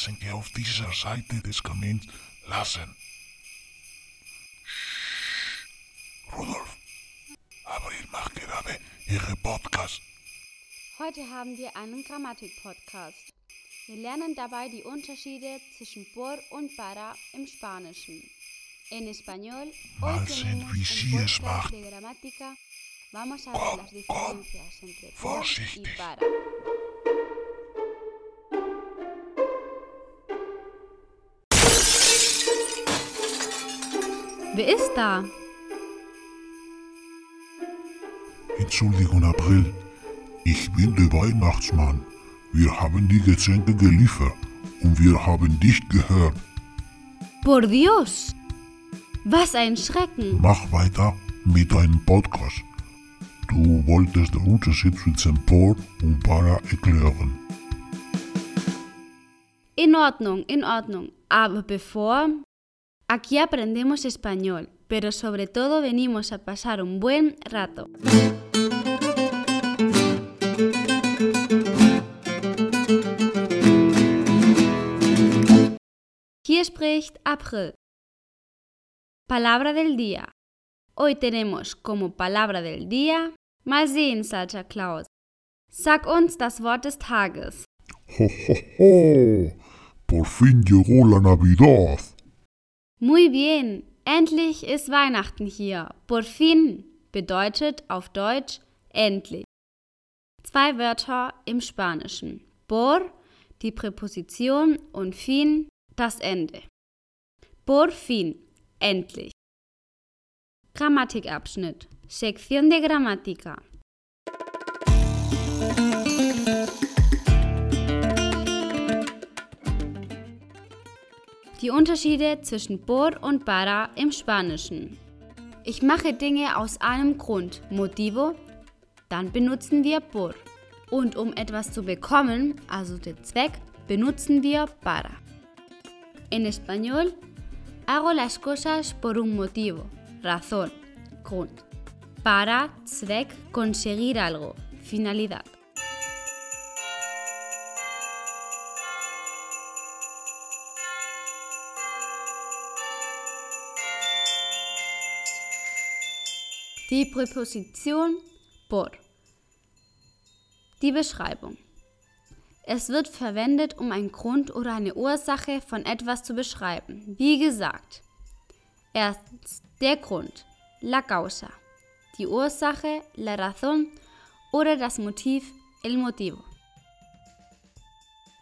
Geschenke auf dieser Seite des Kamins lassen. Shh. Rudolf, aber ich mache gerade Ihre Podcast. Heute haben wir einen Grammatik-Podcast. Wir lernen dabei die Unterschiede zwischen por und para im Spanischen. En español, hoy tenemos un macht. de gramática. Vamos a ver las diferencias entre por y para. Wer ist da? Entschuldigung, April. Ich bin der Weihnachtsmann. Wir haben die Geschenke geliefert und wir haben dich gehört. Por Dios! Was ein Schrecken! Mach weiter mit deinem Podcast. Du wolltest den Unterschied zwischen por und para erklären. En Ordnung, en Ordnung. Aber bevor... Aquí aprendemos español, pero sobre todo venimos a pasar un buen rato. Hier spricht April. Palabra del día. Hoy tenemos como palabra del día Mal sehen, Santa Claus. Sag uns das Wort des Tages. Ho, ho, ho. Por fin llegó la Navidad. Muy bien, endlich ist Weihnachten hier. Por fin bedeutet auf Deutsch endlich. Zwei Wörter im Spanischen. Por, die Präposition und fin, das Ende. Por fin, endlich. Grammatikabschnitt. Sección de gramática. Die Unterschiede zwischen por und para im Spanischen. Ich mache Dinge aus einem Grund, Motivo, dann benutzen wir por. Und um etwas zu bekommen, also den Zweck, benutzen wir para. En español, hago las cosas por un motivo, razón, Grund. Para, Zweck, conseguir algo, finalidad. Die Präposition por. Die Beschreibung. Es wird verwendet, um einen Grund oder eine Ursache von etwas zu beschreiben. Wie gesagt. Erstens der Grund, la causa. Die Ursache, la razón oder das Motiv, el motivo.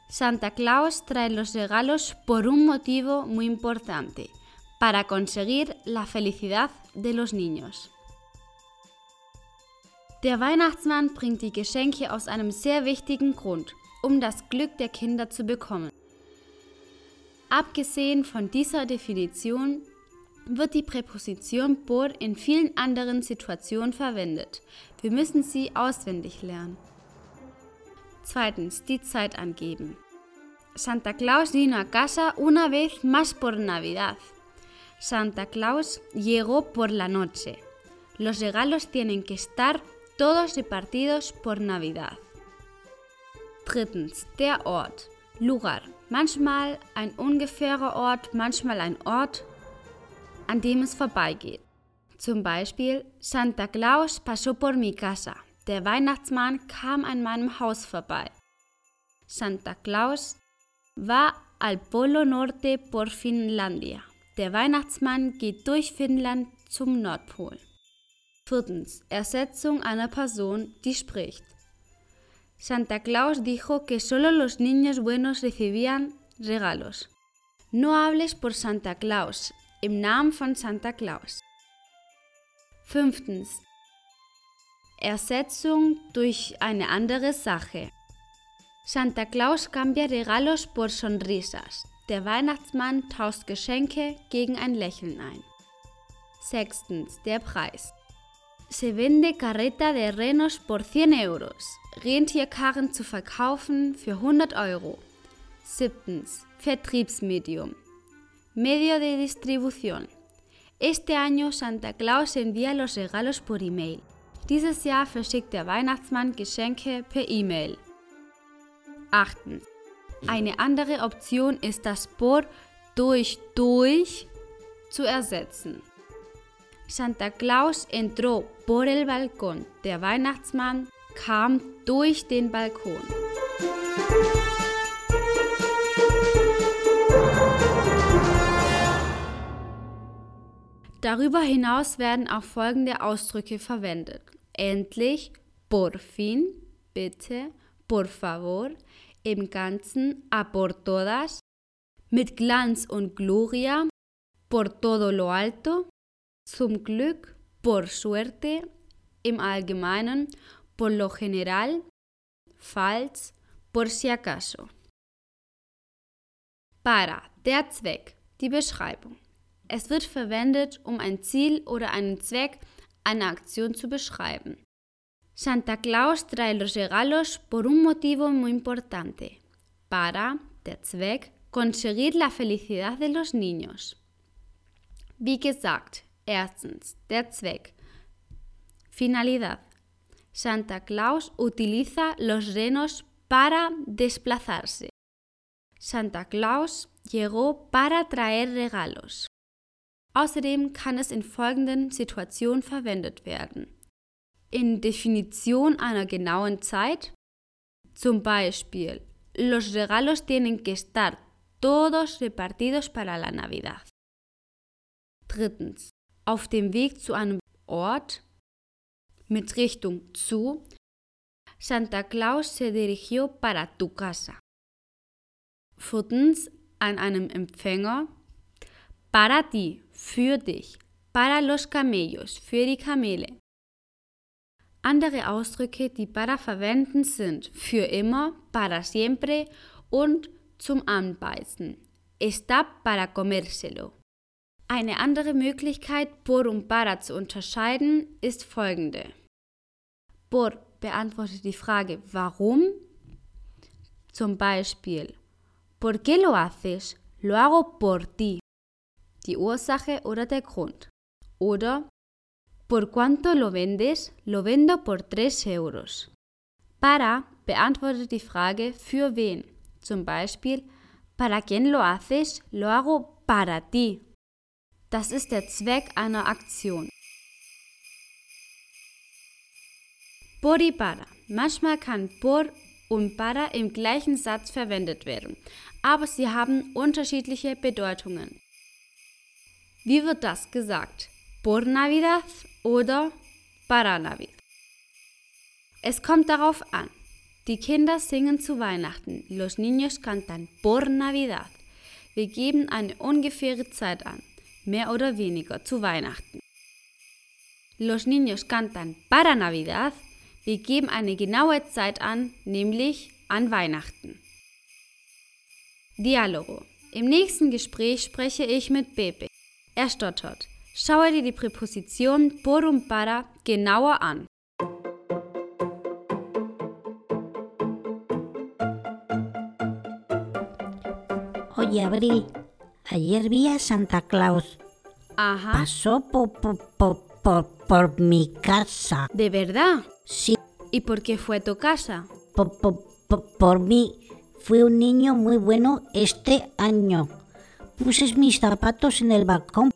Santa Claus trae los regalos por un motivo muy importante, para conseguir la felicidad de los niños. Der Weihnachtsmann bringt die Geschenke aus einem sehr wichtigen Grund, um das Glück der Kinder zu bekommen. Abgesehen von dieser Definition wird die Präposition por in vielen anderen Situationen verwendet. Wir müssen sie auswendig lernen. Zweitens, die Zeit angeben. Santa Claus vino a casa una vez más por Navidad. Santa Claus llegó por la noche. Los regalos tienen que estar todos repartidos por Navidad. Drittens, der Ort. Lugar. Manchmal ein ungefährer Ort, manchmal ein Ort, an dem es vorbeigeht. Zum Beispiel, Santa Claus pasó por mi casa. Der Weihnachtsmann kam an meinem Haus vorbei. Santa Claus va al Polo Norte por Finlandia. Der Weihnachtsmann geht durch Finnland zum Nordpol. Viertens. Ersetzung einer Person, die spricht. Santa Claus dijo que solo los niños buenos recibían regalos. No hables por Santa Claus, im Namen von Santa Claus. Fünftens. Ersetzung durch eine andere Sache. Santa Claus cambia regalos por sonrisas. Der Weihnachtsmann tauscht Geschenke gegen ein Lächeln ein. Sechstens. Der Preis. Se vende carreta de renos por 100 euros. Rentierkarren zu verkaufen für 100 Euro. Siebtens. Vertriebsmedium. Medio de distribución. Este año Santa Claus envía los regalos por E-Mail. Dieses Jahr verschickt der Weihnachtsmann Geschenke per E-Mail. Achtens. Eine andere Option ist das por durch durch zu ersetzen. Santa Claus entró por el balcón. Der Weihnachtsmann kam durch den Balkon. Darüber hinaus werden auch folgende Ausdrücke verwendet. Endlich, por fin, bitte, por favor, im Ganzen, a por todas, mit Glanz und Gloria, por todo lo alto, zum Glück, por suerte, im Allgemeinen, por lo general, falls, por si acaso. Para, der Zweck, die Beschreibung. Es wird verwendet, um ein Ziel oder einen Zweck einer Aktion zu beschreiben. Santa Claus trae los regalos por un motivo muy importante. Para, der Zweck, conseguir la felicidad de los niños. Wie gesagt, erstens, der Zweck. Finalidad. Santa Claus utiliza los renos para desplazarse. Santa Claus llegó para traer regalos. Außerdem kann es in folgenden Situationen verwendet werden. In Definition einer genauen Zeit, zum Beispiel, los regalos tienen que estar todos repartidos para la Navidad. Drittens, auf dem Weg zu einem Ort mit Richtung zu, Santa Claus se dirigió para tu casa. Viertens, an einem Empfänger, para ti, für dich, para los camellos, für die Kamele. Andere Ausdrücke, die para verwenden, sind für immer, para siempre und zum Anbeißen. Está para comérselo. Eine andere Möglichkeit, por und para zu unterscheiden, ist folgende. Por beantwortet die Frage warum. Zum Beispiel, ¿por qué lo haces? Lo hago por ti die Ursache oder der Grund. Oder ¿Por cuánto lo vendes? Lo vendo por 3 euros. Para beantwortet die Frage für wen. Zum Beispiel ¿Para quién lo haces? Lo hago para ti. Das ist der Zweck einer Aktion. Por y para. Manchmal kann por und para im gleichen Satz verwendet werden, aber sie haben unterschiedliche Bedeutungen. Wie wird das gesagt? Por Navidad oder para Navidad? Es kommt darauf an. Die Kinder singen zu Weihnachten. Los niños cantan por Navidad. Wir geben eine ungefähre Zeit an, mehr oder weniger zu Weihnachten. Los niños cantan para Navidad. Wir geben eine genaue Zeit an, nämlich an Weihnachten. Dialogo. Im nächsten Gespräch spreche ich mit Pepe. Er stottert. Schaue dir die Präposition por und para genauer an. Oye, Abril, ayer vi a Santa Claus. Ajá. Pasó por, por, por, por, por mi casa. ¿De verdad? Sí, ¿Y por qué fue a tu casa? por, por, por, por mí. Fui un niño muy bueno este año. Puse mis zapatos en el balcón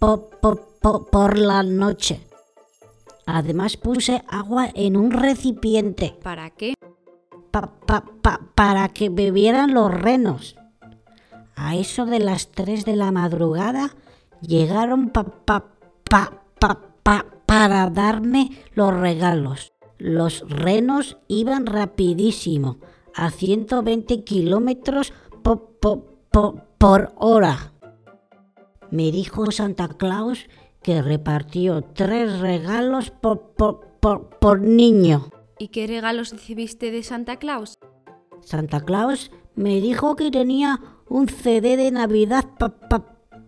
por, por, por, por la noche. Además puse agua en un recipiente ¿Para qué? pa- pa- pa- para que bebieran los renos. A eso de las 3 de la madrugada llegaron pa- pa- pa- pa- pa- para darme los regalos. Los renos iban rapidísimo, a 120 kilómetros po- po- po- por hora. Me dijo Santa Claus que repartió tres regalos por, por- por- por niño. ¿Y qué regalos recibiste de Santa Claus? Santa Claus me dijo que tenía un CD de Navidad pa- pa-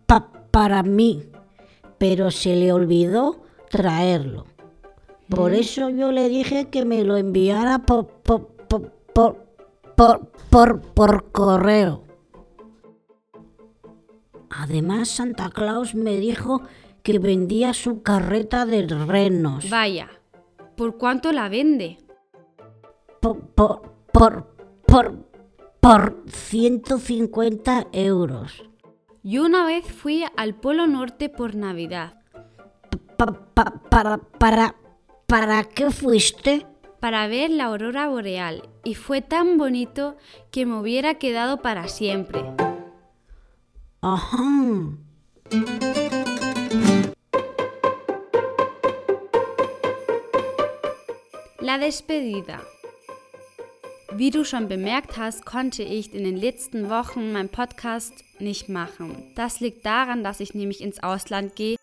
pa- para mí, pero se le olvidó traerlo. Por eso yo le dije que me lo enviara por, por, por, por, por, por- por correo. Además, Santa Claus me dijo que vendía su carreta de renos. Vaya. ¿Por cuánto la vende? por, por, por, por, por 150 euros. Yo una vez fui al Polo Norte por Navidad. Pa- pa- para, para, ¿Para qué fuiste? para ver la aurora boreal y fue tan bonito que me hubiera quedado para siempre. Ajá. La despedida. Wie du schon bemerkt hast, konnte ich in den letzten Wochen meinen Podcast nicht machen. Das liegt daran, dass ich nämlich ins Ausland gehe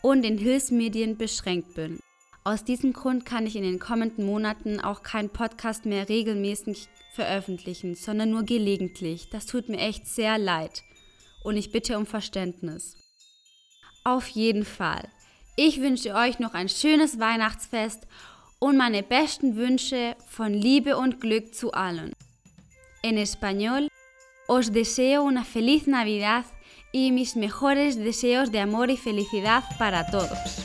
und in Hilfsmedien beschränkt bin. Aus diesem Grund kann ich in den kommenden Monaten auch keinen Podcast mehr regelmäßig veröffentlichen, sondern nur gelegentlich. Das tut mir echt sehr leid und ich bitte um Verständnis. Auf jeden Fall. Ich wünsche euch noch ein schönes Weihnachtsfest und meine besten Wünsche von Liebe und Glück zu allen. En español, os deseo una feliz Navidad y mis mejores deseos de amor y felicidad para todos.